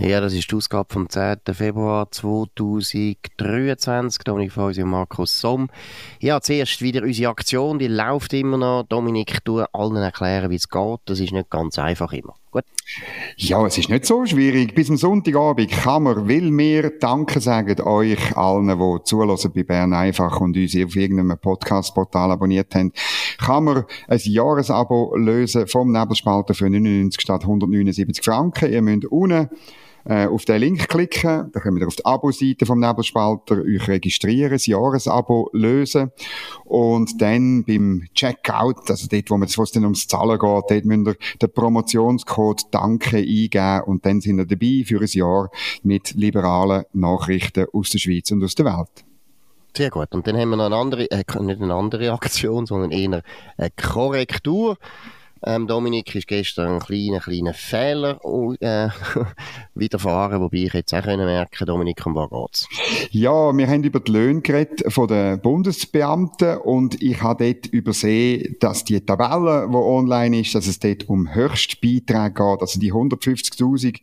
Ja, das ist die Ausgabe vom 10. Februar 2023. Dominik Feusi und Markus Somm. Ja, zuerst wieder unsere Aktion, die läuft immer noch. Dominik, du allen erklären, wie es geht. Das ist nicht ganz einfach immer. Gut. Ja, es ist nicht so schwierig. Bis am Sonntagabend kann man, will mir Danke sagen euch allen, die zulassen bei Bern einfach und uns auf irgendeinem Podcast-Portal abonniert haben, kann man ein Jahresabo lösen vom Nebelspalter für 99 statt 179 Franken. Ihr müsst unten äh, auf den Link klicken, dann könnt ihr auf die Abo-Seite vom Nebelspalter euch registrieren, das Jahresabo lösen und dann beim Checkout, also dort, wo es dann ums Zahlen geht, dort müsst ihr den Promotionscode Danke eingeben und dann sind ihr dabei für ein Jahr mit liberalen Nachrichten aus der Schweiz und aus der Welt. Sehr gut. Und dann haben wir noch eine andere, äh, nicht eine andere Aktion, sondern eher eine Korrektur. Ähm, Dominik ist gestern ein kleiner, kleiner Fehler äh, widerfahren, wobei ich jetzt auch können merken Dominik, um was geht's? Ja, wir haben über die Löhne geredet von den Bundesbeamten und ich habe dort übersehen, dass die Tabelle, die online ist, dass es dort um Höchstbeiträge geht, also die 150'000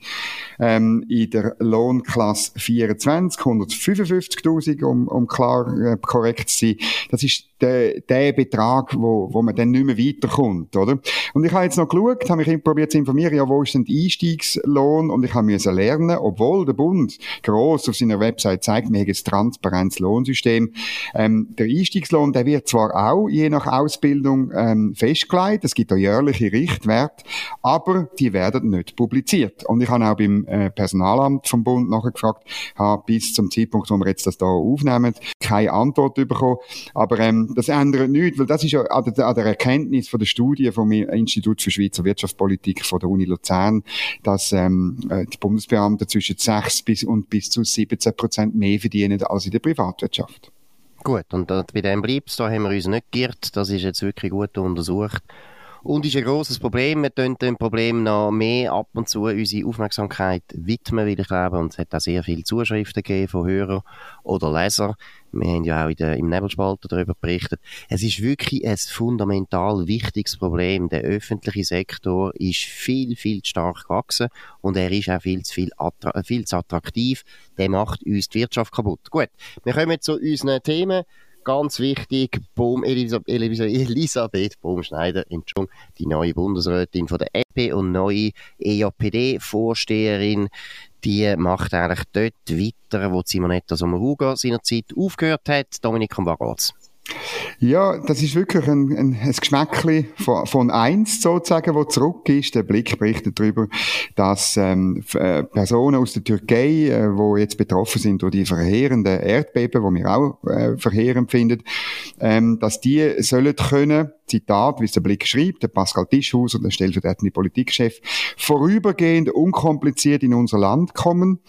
ähm, in der Lohnklasse 24, 155'000, um, um klar äh, korrekt zu sein. Das ist der, der Betrag, wo, wo man dann nicht mehr weiterkommt, oder? Und ich habe jetzt noch geschaut, habe mich probiert zu informieren, ja, wo ist denn der Einstiegslohn? Und ich habe müssen lernen, obwohl der Bund gross auf seiner Website zeigt, wir haben ein transparentes Lohnsystem. Ähm, der Einstiegslohn, der wird zwar auch je nach Ausbildung ähm, festgelegt, es gibt auch jährliche Richtwerte, aber die werden nicht publiziert. Und ich habe auch beim äh, Personalamt vom Bund nachgefragt, habe bis zum Zeitpunkt, wo wir jetzt das da aufnehmen, keine Antwort bekommen. Aber ähm, das ändert nichts, weil das ist ja an der, an der Erkenntnis von der Studie vom Institut für Schweizer Wirtschaftspolitik von der Uni Luzern, dass ähm, äh, die Bundesbeamten zwischen 6 bis und bis zu 17 Prozent mehr verdienen als in der Privatwirtschaft. Gut, und bei dem bleibt es, da haben wir uns nicht geirrt, das ist jetzt wirklich gut untersucht. Und ist ein grosses Problem. Wir tun dem Problem noch mehr ab und zu unsere Aufmerksamkeit widmen, weil ich glaube, und es hat auch sehr viele Zuschriften gegeben von Hörern oder Lesern. Wir haben ja auch in der, im Nebelspalter darüber berichtet. Es ist wirklich ein fundamental wichtiges Problem. Der öffentliche Sektor ist viel, viel zu stark gewachsen und er ist auch viel zu, viel, viel zu attraktiv. Der macht uns die Wirtschaft kaputt. Gut, wir kommen zu unseren Themen ganz wichtig, Bohm, Elisabeth, Entschuldigung, die neue Bundesrätin von der EP und neue EJPD-Vorsteherin, die macht eigentlich dort weiter, wo Simonetta Sommaruga seinerzeit aufgehört hat. Dominik, geht's? Ja, das ist wirklich ein, ein, ein Geschmäckchen von, von eins sozusagen, wo zurück ist. Der Blick berichtet darüber, dass ähm, äh, Personen aus der Türkei, äh, wo jetzt betroffen sind durch die verheerenden Erdbeben, wo wir auch äh, verheerend finden, ähm, dass die sollen können, Zitat, wie es der Blick schreibt, der Pascal Tischhauser, der stellvertretende Politikchef, vorübergehend unkompliziert in unser Land kommen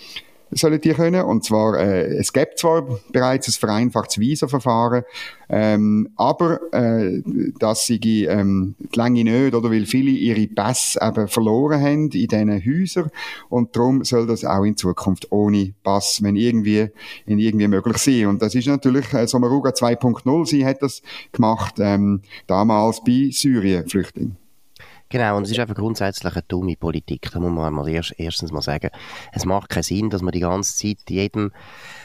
sollen die können. Und zwar, äh, es gibt zwar bereits ein vereinfachtes Visa-Verfahren, ähm, aber äh, dass sie ähm, die Länge nicht, oder weil viele ihre Pässe eben verloren haben in diesen Häusern und darum soll das auch in Zukunft ohne Pass, wenn irgendwie, in irgendwie möglich sein. Und das ist natürlich äh, Sommaruga 2.0, sie hat das gemacht ähm, damals bei Syrien-Flüchtlingen. Genau, und es ist einfach grundsätzlich eine dumme Politik, da muss man mal erst, erstens mal sagen. Es macht keinen Sinn, dass man die ganze Zeit jedem,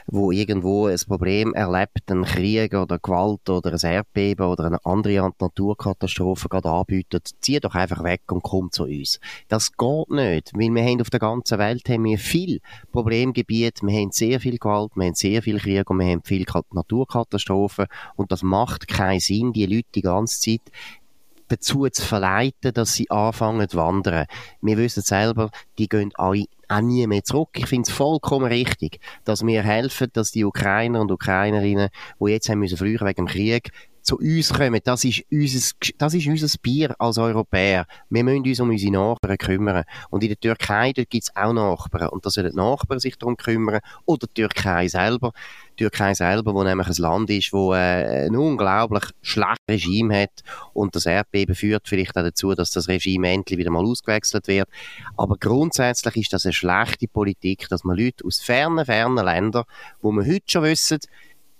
wo irgendwo ein Problem erlebt, einen Krieg oder Gewalt oder ein Erdbeben oder eine andere Naturkatastrophe gerade anbietet, zieh doch einfach weg und komm zu uns. Das geht nicht, weil wir haben auf der ganzen Welt haben wir viel Problemgebiete, wir haben sehr viel Gewalt, wir haben sehr viel Krieg und wir haben viel Naturkatastrophen und das macht keinen Sinn, die Leute die ganze Zeit dazu zu verleiten, dass sie anfangen zu wandern. Wir wissen selber, die gehen alle auch nie mehr zurück. Ich finde es vollkommen richtig, dass wir helfen, dass die Ukrainer und Ukrainerinnen, die jetzt haben müssen früher wegen dem Krieg zu uns kommen, das ist unser, das ist unser Bier als Europäer. Wir müssen uns um unsere Nachbarn kümmern. Und in der Türkei, gibt es auch Nachbarn. Und da sollen die Nachbarn sich darum kümmern. Oder die Türkei selber. Die Türkei selber, wo nämlich ein Land ist, wo äh, ein unglaublich schlechtes Regime hat. Und das Erdbeben führt vielleicht auch dazu, dass das Regime endlich wieder mal ausgewechselt wird. Aber grundsätzlich ist das eine schlechte Politik, dass man Leute aus fernen, fernen Ländern, wo man heute schon wissen,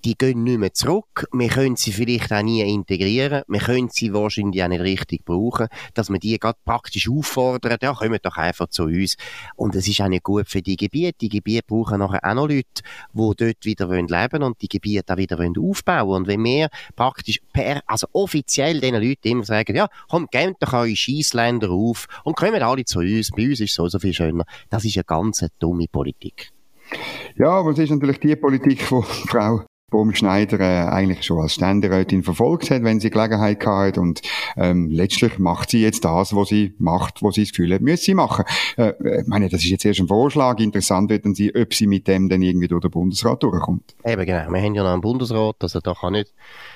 die gehen nicht mehr zurück. Wir können sie vielleicht auch nie integrieren. Wir können sie wahrscheinlich auch nicht richtig brauchen, dass man die gerade praktisch auffordern, ja, kommt doch einfach zu uns. Und es ist auch nicht gut für die Gebiete. Die Gebiete brauchen nachher auch noch Leute, die dort wieder leben wollen und die Gebiete auch wieder aufbauen wollen. Und wenn wir praktisch per, also offiziell diesen Leuten immer sagen, ja, komm, gebt doch eure Scheissländer auf und kommt alle zu uns. Bei uns ist so, so viel schöner. Das ist eine ganz dumme Politik. Ja, aber es ist natürlich die Politik, die Frau Baumschneider äh, eigentlich schon als Ständerätin verfolgt hat, wenn sie Gelegenheit gehabt und ähm, letztlich macht sie jetzt das, was sie macht, was sie das Gefühl hat, müsse sie machen. Äh, ich meine, das ist jetzt erst ein Vorschlag. Interessant wird dann sie, ob sie mit dem dann irgendwie durch den Bundesrat durchkommt. Eben genau. Wir haben ja noch einen Bundesrat, also da kann nicht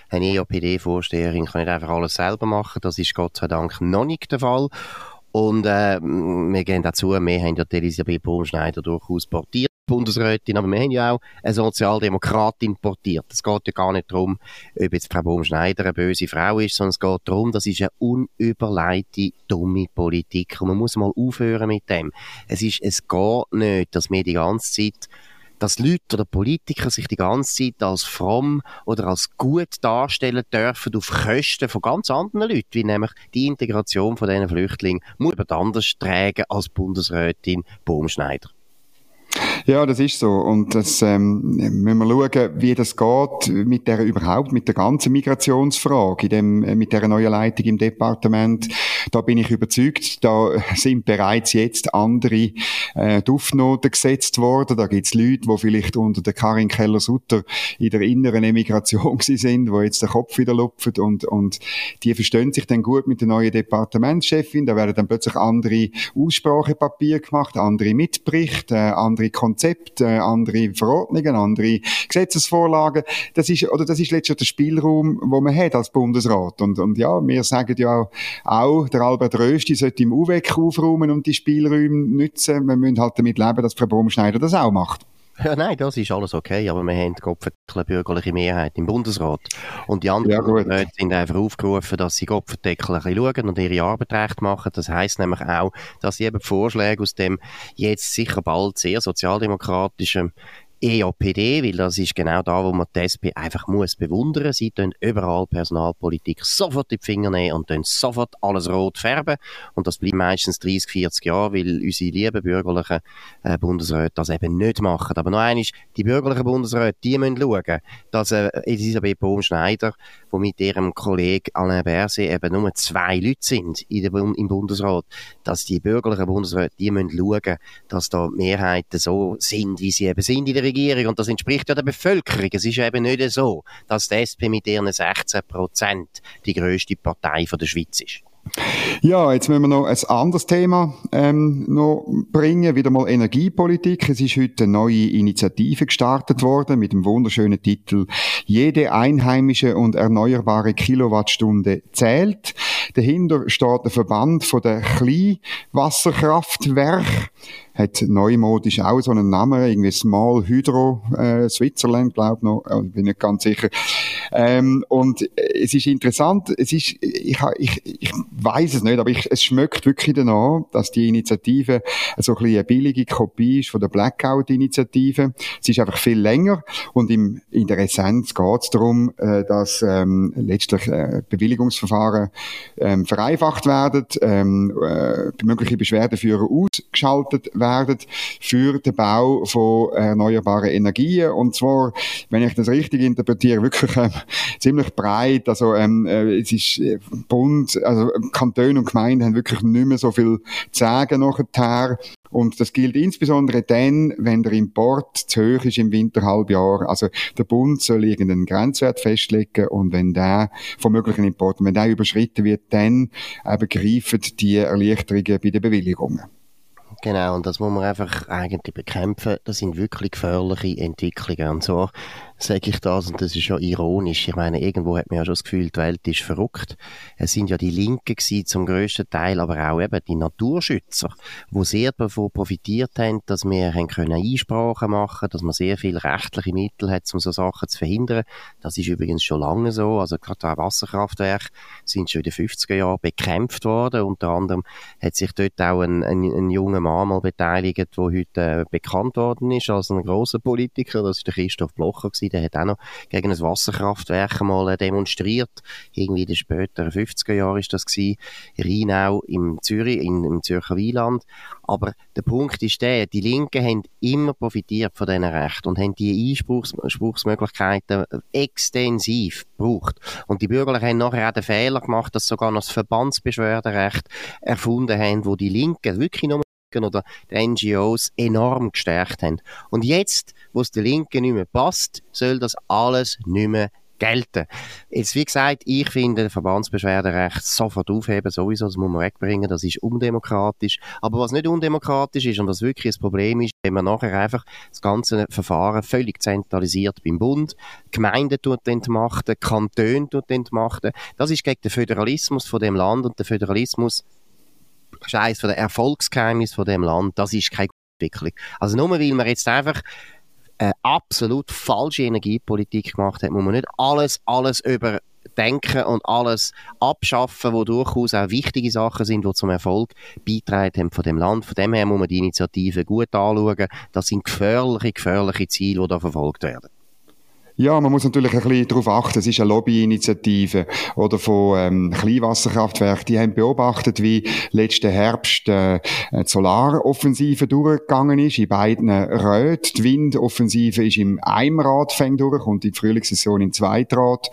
eine EOPD-Vorsteherin kann nicht einfach alles selber machen. Das ist Gott sei Dank noch nicht der Fall. Und äh, wir gehen dazu, wir haben ja Elisabeth Baumschneider durchaus portiert Bundesrätin, aber wir haben ja auch eine Sozialdemokratin importiert. Es geht ja gar nicht darum, ob jetzt Frau Baumschneider eine böse Frau ist, sondern es geht darum, das ist eine unüberleitete, dumme Politik. Und man muss mal aufhören mit dem. Es ist, es geht nicht, dass wir die ganze Zeit dass Leute oder Politiker sich die ganze Zeit als fromm oder als gut darstellen dürfen auf Kosten von ganz anderen Leuten, wie nämlich die Integration von diesen Flüchtlingen muss jemand anders tragen als Bundesrätin Baumschneider. Ja, das ist so. Und das ähm, müssen wir schauen, wie das geht mit der überhaupt, mit der ganzen Migrationsfrage, in dem, äh, mit der neuen Leitung im Departement. Da bin ich überzeugt, da sind bereits jetzt andere äh, Duftnoten gesetzt worden. Da gibt's Leute, die vielleicht unter der Karin Keller-Sutter in der inneren Emigration sind, wo jetzt der Kopf wieder lupft und, und die verstehen sich dann gut mit der neuen Departementschefin. Da werden dann plötzlich andere Aussprachepapiere gemacht, andere Mitberichte, äh, andere Konzepte, äh, andere Verordnungen, andere Gesetzesvorlagen. Das ist, oder das ist letztlich der Spielraum, wo man hat als Bundesrat. Und, und ja, wir sagen ja auch, der Albert Rösti sollte im UWEC aufräumen und die Spielräume nutzen. Wir müssen halt damit leben, dass Frau Baumschneider das auch macht. Ja, nein, das ist alles okay, aber wir haben eine bürgerliche Mehrheit im Bundesrat. Und die anderen ja, sind einfach aufgerufen, dass sie ein bisschen schauen und ihre Arbeit recht machen. Das heisst nämlich auch, dass sie eben Vorschläge aus dem jetzt sicher bald sehr sozialdemokratischen EOPD, weil das ist genau da, wo man die SP einfach muss bewundern. Sie tun überall Personalpolitik sofort in die Finger nehmen und tun sofort alles rot färben. Und das bleibt meistens 30, 40 Jahre, weil unsere lieben bürgerlichen äh, Bundesräte das eben nicht machen. Aber noch eines, die bürgerlichen Bundesräte, die müssen schauen, dass äh, Elisabeth Bohm-Schneider, wo mit ihrem Kollegen Alain Berset eben nur zwei Leute sind in der, im Bundesrat, dass die bürgerlichen Bundesräte, die müssen schauen, dass da die Mehrheiten so sind, wie sie eben sind in der Regierung. Und das entspricht ja der Bevölkerung. Es ist eben nicht so, dass die SP mit ihren 16 Prozent die grösste Partei von der Schweiz ist. Ja, jetzt müssen wir noch ein anderes Thema ähm, noch bringen, wieder mal Energiepolitik. Es ist heute eine neue Initiative gestartet worden mit dem wunderschönen Titel Jede einheimische und erneuerbare Kilowattstunde zählt. Dahinter steht der Verband von der Kleinwasserkraftwerke hat neumodisch auch so einen Namen, irgendwie Small Hydro äh, Switzerland, glaube ich noch, äh, bin nicht ganz sicher. Ähm, und äh, es ist interessant, es ist, ich, ich, ich weiß es nicht, aber ich, es schmeckt wirklich danach, dass die Initiative so ein bisschen eine billige Kopie ist von der Blackout-Initiative. Es ist einfach viel länger und im, in der Essenz geht es darum, äh, dass ähm, letztlich äh, Bewilligungsverfahren ähm, vereinfacht werden, ähm, äh, mögliche Beschwerdeführer ausgeschaltet werden für den Bau von erneuerbaren Energien. Und zwar, wenn ich das richtig interpretiere, wirklich ähm, ziemlich breit. Also ähm, äh, es ist äh, Bund, also Kantone und Gemeinden haben wirklich nicht mehr so viel zu sagen nachher. Und das gilt insbesondere dann, wenn der Import zu hoch ist im Winterhalbjahr. Also der Bund soll irgendeinen Grenzwert festlegen und wenn der von möglichen Importen, wenn der überschritten wird, dann eben greifen die Erleichterungen bei den Bewilligungen. Genau, und das muss man einfach eigentlich bekämpfen. Das sind wirklich gefährliche Entwicklungen. Und so sage ich das, und das ist ja ironisch. Ich meine, irgendwo hat man ja schon das Gefühl, die Welt ist verrückt. Es sind ja die Linken gewesen, zum grössten Teil, aber auch eben die Naturschützer, die sehr davon profitiert haben, dass wir haben können Einsprachen machen dass man sehr viele rechtliche Mittel hat, um so Sachen zu verhindern. Das ist übrigens schon lange so. Also gerade auch Wasserkraftwerke sind schon in den 50er Jahren bekämpft worden. Unter anderem hat sich dort auch ein, ein, ein junger Mann mal beteiligt, der heute äh, bekannt worden ist als ein großer Politiker. Das ist der Christoph Blocher gewesen. Der hat auch noch gegen ein Wasserkraftwerk mal äh, demonstriert. Irgendwie in den späteren 50er Jahren ist das gewesen. Rheinau im Zürich, in, im Zürcher Wieland. Aber der Punkt ist der, die Linken haben immer profitiert von diesen Rechten und haben die Einspruchsmöglichkeiten extensiv gebraucht. Und die Bürgerlichen haben nachher auch den Fehler gemacht, dass sogar noch das Verbandsbeschwerderecht erfunden haben, wo die Linken wirklich nur oder die NGOs enorm gestärkt haben. Und jetzt, wo es der Linken nicht mehr passt, soll das alles nicht mehr gelten. Jetzt, wie gesagt, ich finde Verbandsbeschwerderecht sofort aufheben, sowieso, das muss man wegbringen, das ist undemokratisch. Aber was nicht undemokratisch ist und was wirklich ein Problem ist, wenn man nachher einfach das ganze Verfahren völlig zentralisiert beim Bund, Gemeinden tut entmachten, Kantone tut entmachten, das ist gegen den Föderalismus von dem Land und der Föderalismus ist eines der Erfolgsgeheimnisse von dem Land, das ist keine Entwicklung. Also nur weil man jetzt einfach eine absolut falsche Energiepolitik gemacht hat, muss man nicht alles, alles überdenken und alles abschaffen, wo durchaus auch wichtige Sachen sind, die zum Erfolg beitragen haben von dem Land. Von dem her muss man die Initiative gut anschauen. Das sind gefährliche, gefährliche Ziele, die da verfolgt werden. Ja, man muss natürlich ein bisschen darauf achten, es ist eine Lobbyinitiative oder von ähm, Kleinwasserkraftwerken, die haben beobachtet, wie letzten Herbst äh, die Solaroffensive durchgegangen ist, in beiden Räten. Die Windoffensive ist im Einrad fängt durch und die Frühlingssession im Zweitrad.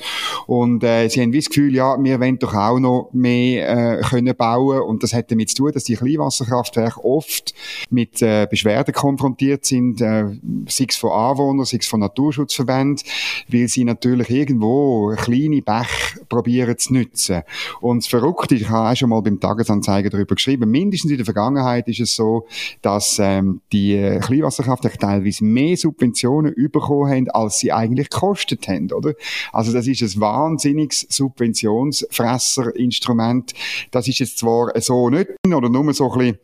Und äh, sie haben wie das Gefühl, ja, wir wollen doch auch noch mehr äh, können bauen und das hat damit zu tun, dass die Kleinwasserkraftwerke oft mit äh, Beschwerden konfrontiert sind, äh, sei es von Anwohnern, sei es von Naturschutzverbänden, weil sie natürlich irgendwo kleine Bäche probieren zu nutzen. Und das Verrückte, ich habe auch schon mal beim Tagesanzeiger darüber geschrieben, mindestens in der Vergangenheit ist es so, dass ähm, die Kleinwasserkraftwerke teilweise mehr Subventionen bekommen haben, als sie eigentlich gekostet haben, oder? Also das ist ein wahnsinniges Subventionsfresserinstrument. Das ist jetzt zwar so nicht, oder nur so ein bisschen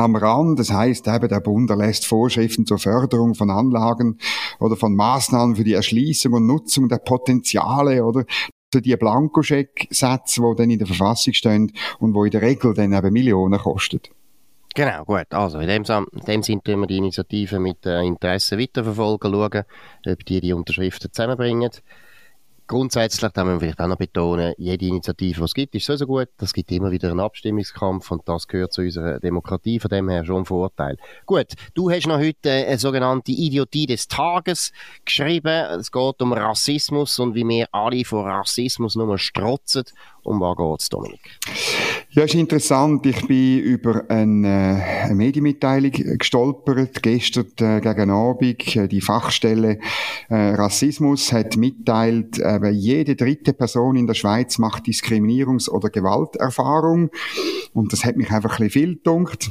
am Rand. Das heißt, eben der Bund erlässt Vorschriften zur Förderung von Anlagen oder von Maßnahmen für die Erschließung und Nutzung der Potenziale oder die Blankoscheck-Sätze, die dann in der Verfassung stehen und wo in der Regel dann eben Millionen kosten. Genau, gut. Also, in dem, in dem Sinne tun wir die Initiative mit äh, Interesse weiterverfolgen, schauen, ob die die Unterschriften zusammenbringen. Grundsätzlich, da müssen wir vielleicht auch noch betonen, jede Initiative, die es gibt, ist so, so gut. Das gibt immer wieder einen Abstimmungskampf und das gehört zu unserer Demokratie, von dem her schon ein Vorteil. Gut, du hast noch heute eine sogenannte Idiotie des Tages geschrieben. Es geht um Rassismus und wie wir alle vor Rassismus nur strotzen. Um was geht es, Dominik? Ja, ist interessant. Ich bin über eine, eine Medienmitteilung gestolpert. Gestern äh, gegen Abend äh, die Fachstelle äh, Rassismus hat mitteilt, äh, jede dritte Person in der Schweiz macht Diskriminierungs- oder Gewalterfahrung. Und das hat mich einfach ein bisschen viel gedunkt.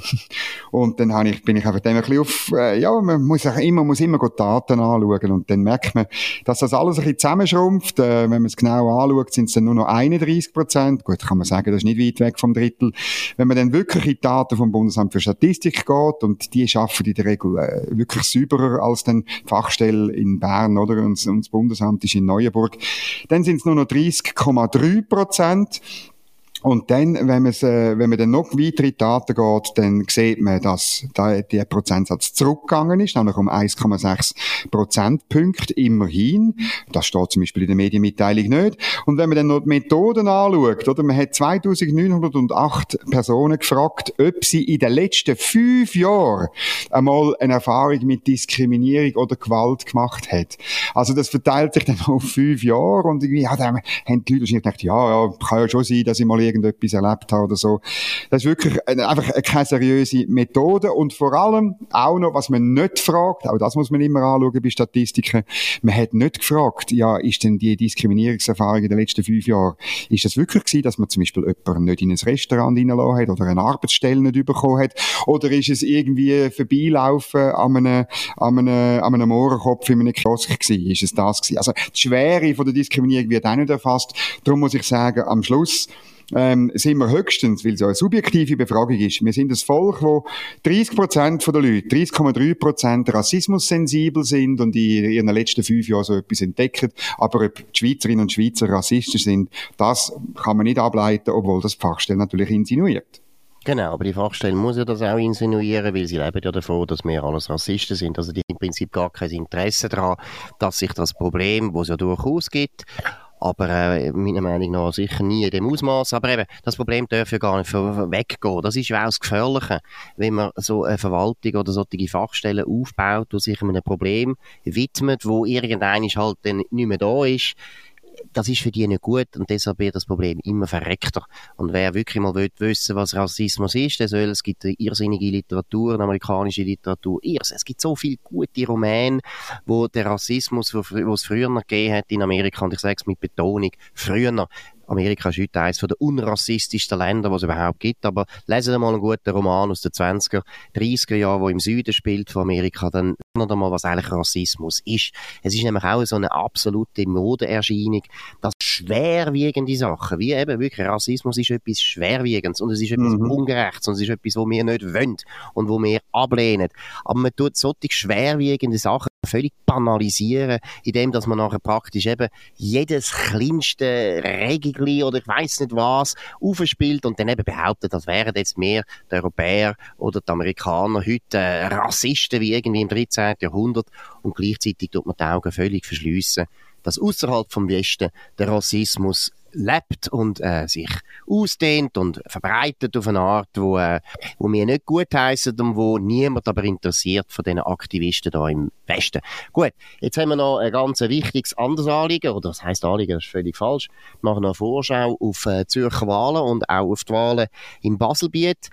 Und dann ich, bin ich einfach dann ein bisschen auf, äh, ja, man muss immer, muss immer gut Daten anschauen. Und dann merkt man, dass das alles ein bisschen zusammenschrumpft. Äh, wenn man es genau anschaut, sind es dann nur noch 31 Prozent. Gut, kann man sagen, das ist nicht weit weg vom Drittel. Wenn man dann wirklich in die Daten vom Bundesamt für Statistik geht, und die schaffen in der Regel äh, wirklich sauberer als den Fachstelle in Bern, oder? Und, und das Bundesamt ist in Neuenburg. Dann sind es nur noch 30,3 Prozent. Und dann, wenn, man's, äh, wenn man dann noch weitere Daten geht, dann sieht man, dass da der Prozentsatz zurückgegangen ist, nämlich um 1,6 Prozentpunkte immerhin. Das steht zum Beispiel in der Medienmitteilung nicht. Und wenn man dann noch die Methoden anschaut, oder, man hat 2908 Personen gefragt, ob sie in den letzten fünf Jahren einmal eine Erfahrung mit Diskriminierung oder Gewalt gemacht hat. Also das verteilt sich dann auf fünf Jahre und irgendwie, ja, da haben die Leute wahrscheinlich gedacht, ja, ja, kann ja schon sein, dass ich mal irgendetwas erlebt habe oder so. Das ist wirklich einfach keine seriöse Methode und vor allem auch noch, was man nicht fragt, auch das muss man immer anschauen bei Statistiken, man hat nicht gefragt, ja, ist denn die Diskriminierungserfahrung in den letzten fünf Jahren, ist das wirklich gewesen, dass man zum Beispiel jemanden nicht in ein Restaurant reingelassen hat oder eine Arbeitsstelle nicht bekommen hat oder ist es irgendwie vorbeilaufen an einem, an einem, an einem Mohrenkopf in einem Kiosk gewesen? Ist es das gewesen? Also die Schwere von der Diskriminierung wird auch nicht erfasst. Darum muss ich sagen, am Schluss ähm, sind wir höchstens, weil es eine subjektive Befragung ist, wir sind das Volk, wo 30 Prozent der Leute, 30,3 Prozent rassismussensibel sind und in ihren letzten fünf Jahren so etwas entdecken. Aber ob die Schweizerinnen und Schweizer rassistisch sind, das kann man nicht ableiten, obwohl das Fachstelle natürlich insinuiert. Genau, aber die Fachstelle muss ja das auch insinuieren, weil sie leben ja davon, dass wir alles Rassisten sind. Also die haben im Prinzip gar kein Interesse daran, dass sich das Problem, das es ja durchaus gibt, aber äh, meiner Meinung nach sicher nie in dem Ausmaß. Aber eben, das Problem darf ja gar nicht weggehen. Das ist auch das Gefährliche, wenn man so eine Verwaltung oder solche Fachstellen aufbaut, die sich einem Problem widmet, wo irgendein halt dann nicht mehr da ist das ist für die nicht gut und deshalb wird das Problem immer verreckter. Und wer wirklich mal will wissen, was Rassismus ist, der soll, es gibt irrsinnige Literatur, eine amerikanische Literatur, irrs. Es gibt so viele gute Romane, wo der Rassismus, wo es früher noch gegeben hat in Amerika, und ich sage es mit Betonung, früher Amerika ist heute eines der unrassistischsten Länder, was es überhaupt gibt. Aber lesen Sie mal einen guten Roman aus den 20er, 30er Jahren, der im Süden spielt von Amerika, dann lernen Sie mal, was eigentlich Rassismus ist. Es ist nämlich auch so eine absolute Modeerscheinung, dass schwerwiegende Sachen, wie eben wirklich Rassismus ist etwas Schwerwiegendes und es ist etwas mhm. Ungerechts und es ist etwas, was wir nicht wollen und wo wir ablehnen. Aber man tut solche schwerwiegende Sachen völlig banalisieren, indem dass man nachher praktisch eben jedes kleinste Regel oder ich weiß nicht was aufspielt und dann eben behauptet, das wären jetzt mehr die Europäer oder die Amerikaner heute äh, Rassisten wie irgendwie im 13. Jahrhundert und gleichzeitig tut man die Augen völlig verschliessen dass außerhalb vom Westen der Rassismus lebt und äh, sich ausdehnt und verbreitet auf eine Art, wo, äh, wo wir nicht gut heißen und wo niemand aber interessiert von diesen Aktivisten da im Westen. Gut, jetzt haben wir noch ein ganz wichtiges anderes Anliegen, oder das heißt Anliegen, das ist völlig falsch. Wir machen noch eine Vorschau auf äh, Zürcher Wahlen und auch auf die Wahlen im Baselbiet.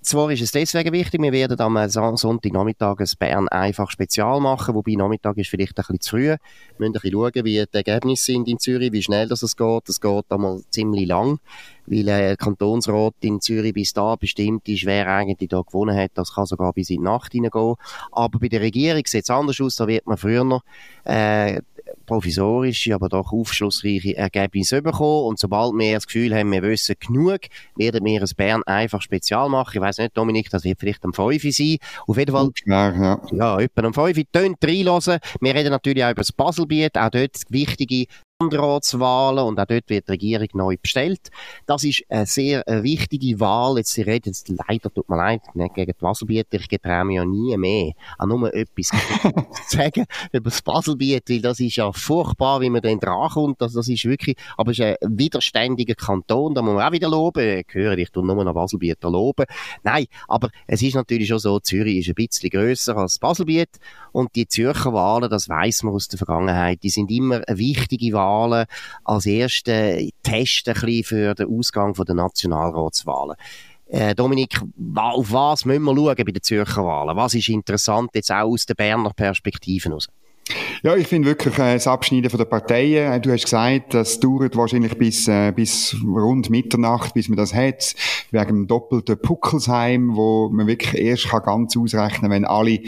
Zwar ist es deswegen wichtig, wir werden am Sonntagnachmittag ein Bern einfach Spezial machen, wobei Nachmittag ist vielleicht ein bisschen zu früh. Wir müssen ein bisschen schauen, wie die Ergebnisse sind in Zürich, wie schnell das geht. Das geht einmal ziemlich lang, weil der Kantonsrat in Zürich bis da bestimmt ist, wer eigentlich da gewonnen hat. Das kann sogar bis in die Nacht hineingehen. Aber bei der Regierung sieht es anders aus, da wird man früher noch äh, provisorische, aber doch aufschlussreiche Ergebnisse bekommen. Und sobald wir das Gefühl haben, wir wissen genug, werden wir ein Bern einfach spezial machen. Ich weiß nicht, Dominik, das wird vielleicht am 5 sein. Auf jeden Fall. Ja, ja. ja etwa am 5 tönt reinlassen. Wir reden natürlich auch über das Baselbiet, auch dort wichtige Landratswahlen und auch dort wird die Regierung neu bestellt. Das ist eine sehr eine wichtige Wahl. Jetzt, Sie reden jetzt leider, tut mir leid, nicht gegen die Wasserbieter, ich getraue mir ja nie mehr, an nur etwas zu sagen über das Baselbiet, weil das ist ja furchtbar, wie man dann drankommt. Also das ist wirklich, aber es ist ein widerständiger Kanton, da muss man auch wieder loben. Ich höre, ich tue nur noch Baselbieter loben. Nein, aber es ist natürlich schon so, Zürich ist ein bisschen grösser als Baselbiet und die Zürcher Wahlen, das weiß man aus der Vergangenheit, die sind immer eine wichtige Wahl Wahlen als ersten Test für den Ausgang der Nationalratswahlen. Äh, Dominik, auf was müssen wir schauen bei den Zürcher Wahlen? Was ist interessant jetzt auch aus der Berner Perspektive aus? Ja, ich finde wirklich äh, das Abschneiden von der Parteien. Äh, du hast gesagt, das dauert wahrscheinlich bis, äh, bis rund Mitternacht, bis man das hat, wegen dem doppelten Puckelsheim, wo man wirklich erst kann ganz ausrechnen wenn alle,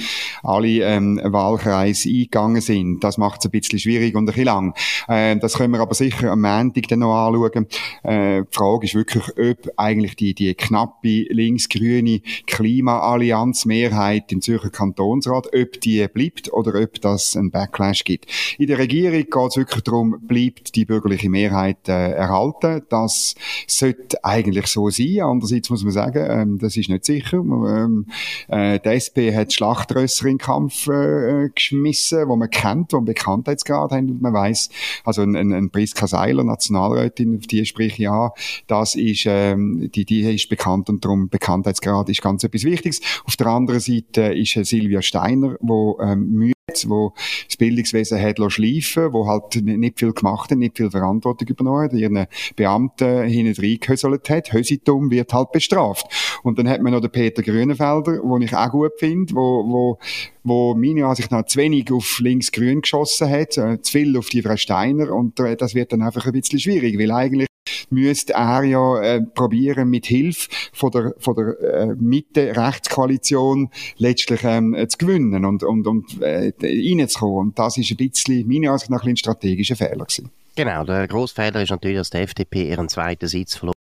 alle ähm, Wahlkreise eingegangen sind. Das macht es ein bisschen schwierig und ein bisschen lang. Äh, das können wir aber sicher am Montag dann noch anschauen. Äh, die Frage ist wirklich, ob eigentlich die, die knappe links-grüne Klimaallianz-Mehrheit im Zürcher Kantonsrat, ob die bleibt oder ob das ein Backlash gibt. In der Regierung geht es wirklich darum, bleibt die bürgerliche Mehrheit äh, erhalten. Das sollte eigentlich so sein. Andererseits muss man sagen, ähm, das ist nicht sicher. Ähm, äh, die SP hat Schlachtrösser in den Kampf äh, geschmissen, wo man kennt, wo man Bekanntheitsgrad haben und man weiß, also ein, ein, ein Priska Seiler, Nationalrätin, auf die sprich ja, das ist, ähm, die, die ist bekannt und darum Bekanntheitsgrad ist ganz etwas Wichtiges. Auf der anderen Seite ist Silvia Steiner, wo ähm, wo das Bildungswesen hat schleifen wo halt nicht viel gemacht hat, nicht viel Verantwortung übernommen hat, ihren Beamten hinten reingehöselt hat. Hösitum wird halt bestraft. Und dann hat man noch den Peter Grünenfelder, den ich auch gut finde, wo, wo, wo meiner Ansicht nach zu wenig auf links-grün geschossen hat, äh, zu viel auf die Frau Steiner und äh, das wird dann einfach ein bisschen schwierig, weil eigentlich müsste er ja äh, probieren, mit Hilfe von der, von der äh, Mitte-Rechtskoalition letztlich ähm, zu gewinnen und, und, und äh, reinzukommen. Und das ist ein bisschen, meiner Ansicht nach, ein strategischer Fehler gewesen. Genau, der grosse Fehler ist natürlich, dass die FDP ihren zweiten Sitz verloren.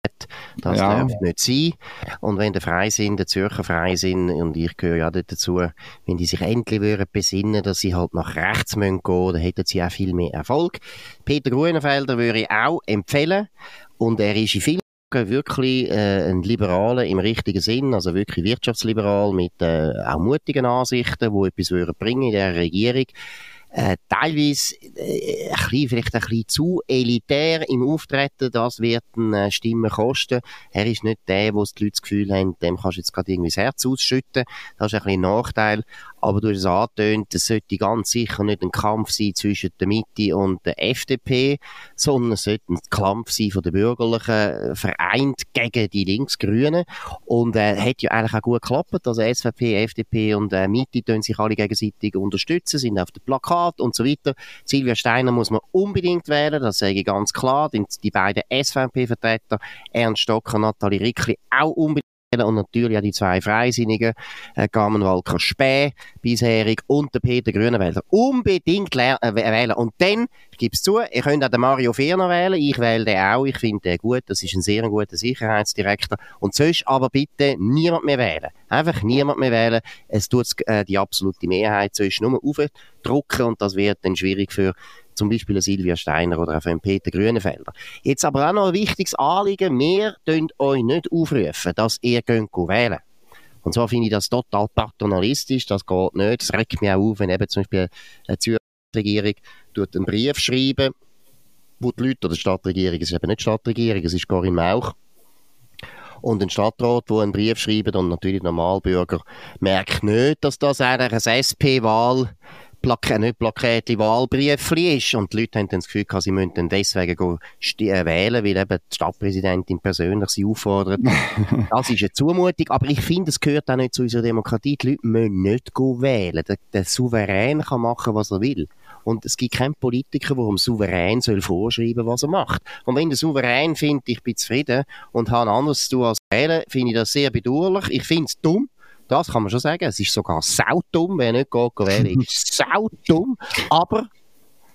Das ja. darf nicht sein. Und wenn der Freisinn, der Zürcher Freisinn, und ich gehöre ja dazu, wenn die sich endlich würden besinnen, dass sie halt nach rechts gehen müssen, dann hätten sie auch viel mehr Erfolg. Peter Grunenfelder würde ich auch empfehlen. Und er ist in vielen wirklich äh, ein Liberaler im richtigen Sinn, also wirklich wirtschaftsliberal mit äh, auch mutigen Ansichten, wo etwas würden bringen in der Regierung äh, teilweise äh, ein bisschen, vielleicht ein bisschen zu elitär im Auftreten, das wird eine Stimme kosten. Er ist nicht der, wo die Leute das Gefühl haben, dem kannst du jetzt gerade irgendwie das Herz ausschütten. Das ist ein bisschen ein Nachteil. Aber du hast es angetönt, es sollte ganz sicher nicht ein Kampf sein zwischen der Mitte und der FDP, sondern es sollte ein Kampf sein von den Bürgerlichen, äh, vereint gegen die Linksgrünen. Und äh, hat ja eigentlich auch gut geklappt. Also SVP, FDP und äh, Mitte tun sich alle gegenseitig unterstützen, sind auf dem Plakat und so weiter. Silvia Steiner muss man unbedingt wählen, das sage ich ganz klar. Die, beiden SVP-Vertreter, Ernst Stocker und Nathalie Rickli, auch unbedingt und natürlich auch die zwei Freisinnigen, äh, Carmen Walker Späh, bisherig, und der Peter Grünewälder. Unbedingt äh, wählen. Und dann, ich gebe es zu, ihr könnt auch den Mario Ferner wählen, ich wähle den auch, ich finde den gut, das ist ein sehr guter Sicherheitsdirektor. Und sonst aber bitte niemand mehr wählen. Einfach niemand mehr wählen. Es tut äh, die absolute Mehrheit sonst nur aufdrucken und das wird dann schwierig für zum Beispiel Silvia Steiner oder auch Peter Grünenfelder. Jetzt aber auch noch ein wichtiges Anliegen, wir tun euch nicht aufrufen, dass ihr könnt wählen und zwar finde ich das total paternalistisch, das geht nicht. Es regt mich auch auf, wenn eben zum Beispiel eine Zürcher Regierung einen Brief schreiben, wo die Leute, oder die Stadtregierung, es ist eben nicht Stadtregierung, es ist Corinne Mauch, und ein Stadtrat, der einen Brief schreibt und natürlich Normalbürger merkt nicht, dass das eigentlich eine SP-Wahl Plak nicht Plakette, Wahlbriefli ist. Und die Leute haben dann das Gefühl, sie müssen dann deswegen äh, wählen, weil eben die Stadtpräsidentin persönlich sie auffordert. das ist eine Zumutung. Aber ich finde, es gehört auch nicht zu unserer Demokratie. Die Leute müssen nicht wählen. Der, der Souverän kann machen, was er will. Und es gibt keinen Politiker, der dem Souverän soll vorschreiben was er macht. Und wenn der Souverän findet, ich bin zufrieden und habe anderes zu tun als wählen, finde ich das sehr bedauerlich. Ich finde es dumm. Das kann man schon sagen. Es ist sogar saudumm, wer nicht geht wählen, ist saudumm. Aber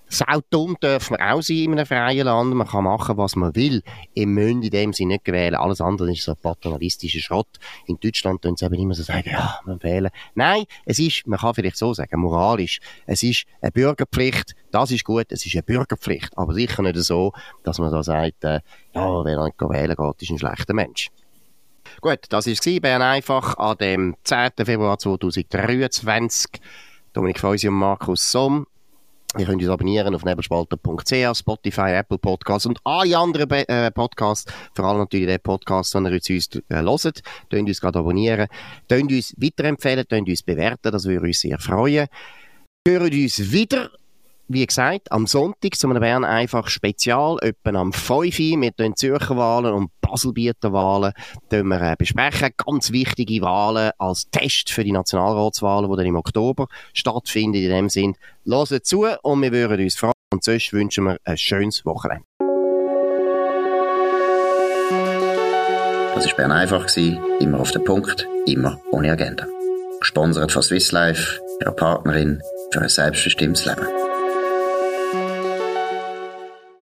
saudumm dürfen wir auch sein in einem freien Land. Man kann machen, was man will. Im müssen in dem Sinne nicht wählen. Alles andere ist so paternalistischer Schrott. In Deutschland tun sie eben immer so sagen, ja, man wählen. Nein, es ist, man kann vielleicht so sagen, moralisch. Es ist eine Bürgerpflicht. Das ist gut. Es ist eine Bürgerpflicht. Aber sicher nicht so, dass man da sagt, äh, ja, wer nicht wählen geht, ist ein schlechter Mensch. Gut, das war Bern einfach an dem 10. Februar 2023. Dominik Feusi und Markus Somm. Ihr könnt uns abonnieren auf nebelspalter.ch, Spotify, Apple Podcasts und alle anderen äh, Podcasts. Vor allem natürlich den Podcast, den ihr uns äh, hört. Könnt uns gerade abonnieren. Könnt uns weiterempfehlen, könnt uns bewerten, das würde uns sehr freuen. Hören uns wieder wie gesagt, am Sonntag zu einem Bern einfach Spezial, etwa am 5 Uhr. Wir den Zürcher Wahlen und Baselbieter Wahlen wir, äh, besprechen. Ganz wichtige Wahlen als Test für die Nationalratswahlen, die dann im Oktober stattfinden. In dem Sinn, hören zu und wir würden uns freuen. Und sonst wünschen wir ein schönes Wochenende. Das war Bern einfach, immer auf den Punkt, immer ohne Agenda. Gesponsert von Swiss Life, ihrer Partnerin für ein selbstbestimmtes Leben.